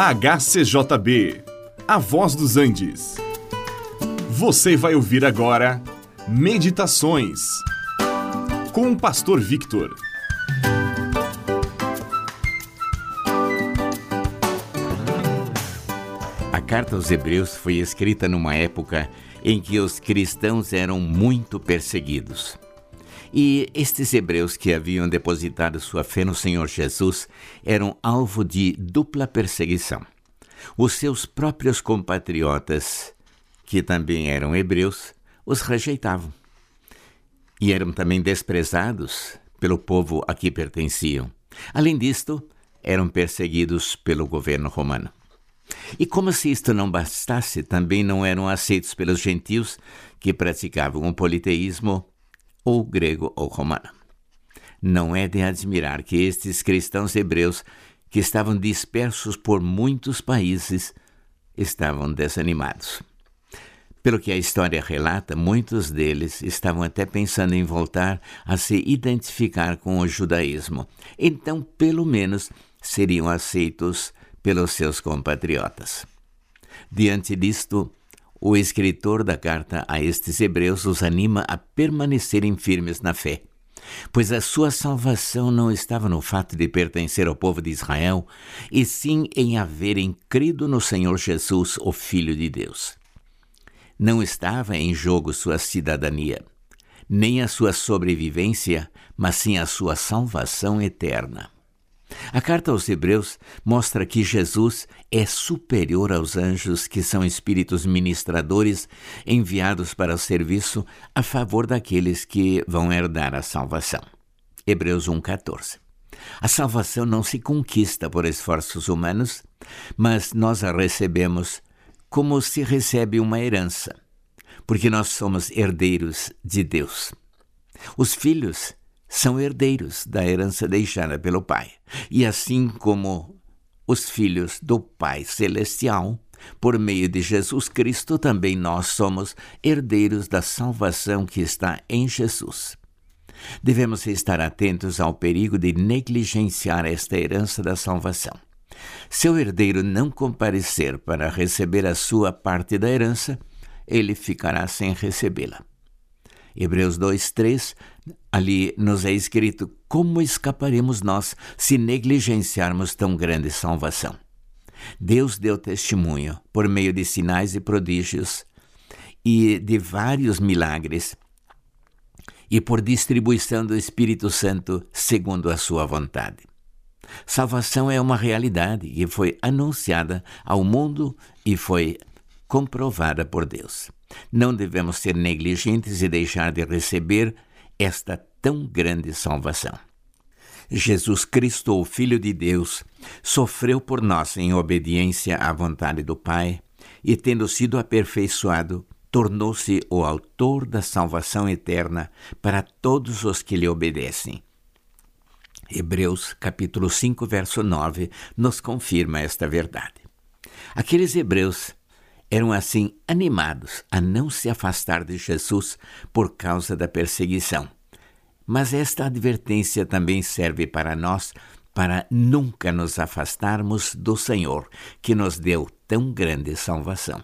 HCJB, A Voz dos Andes. Você vai ouvir agora Meditações com o Pastor Victor. A carta aos Hebreus foi escrita numa época em que os cristãos eram muito perseguidos. E estes hebreus que haviam depositado sua fé no Senhor Jesus eram alvo de dupla perseguição. Os seus próprios compatriotas, que também eram hebreus, os rejeitavam. E eram também desprezados pelo povo a que pertenciam. Além disto, eram perseguidos pelo governo romano. E como se isto não bastasse, também não eram aceitos pelos gentios que praticavam o politeísmo ou grego ou romano. Não é de admirar que estes cristãos hebreus, que estavam dispersos por muitos países, estavam desanimados. Pelo que a história relata, muitos deles estavam até pensando em voltar a se identificar com o judaísmo. Então, pelo menos, seriam aceitos pelos seus compatriotas. Diante disto, o escritor da carta a estes hebreus os anima a permanecerem firmes na fé, pois a sua salvação não estava no fato de pertencer ao povo de Israel, e sim em haverem crido no Senhor Jesus, o Filho de Deus. Não estava em jogo sua cidadania, nem a sua sobrevivência, mas sim a sua salvação eterna. A carta aos Hebreus mostra que Jesus é superior aos anjos, que são espíritos ministradores enviados para o serviço a favor daqueles que vão herdar a salvação. Hebreus 1,14. A salvação não se conquista por esforços humanos, mas nós a recebemos como se recebe uma herança, porque nós somos herdeiros de Deus. Os filhos são herdeiros da herança deixada pelo Pai. E assim como os filhos do Pai Celestial, por meio de Jesus Cristo, também nós somos herdeiros da salvação que está em Jesus. Devemos estar atentos ao perigo de negligenciar esta herança da salvação. Se o herdeiro não comparecer para receber a sua parte da herança, ele ficará sem recebê-la. Hebreus 2, 3, ali nos é escrito: Como escaparemos nós se negligenciarmos tão grande salvação? Deus deu testemunho por meio de sinais e prodígios e de vários milagres e por distribuição do Espírito Santo segundo a sua vontade. Salvação é uma realidade que foi anunciada ao mundo e foi comprovada por Deus. Não devemos ser negligentes e deixar de receber esta tão grande salvação. Jesus Cristo, o Filho de Deus, sofreu por nós em obediência à vontade do Pai e, tendo sido aperfeiçoado, tornou-se o autor da salvação eterna para todos os que lhe obedecem. Hebreus capítulo 5, verso 9 nos confirma esta verdade. Aqueles hebreus eram assim animados a não se afastar de Jesus por causa da perseguição. Mas esta advertência também serve para nós para nunca nos afastarmos do Senhor, que nos deu tão grande salvação.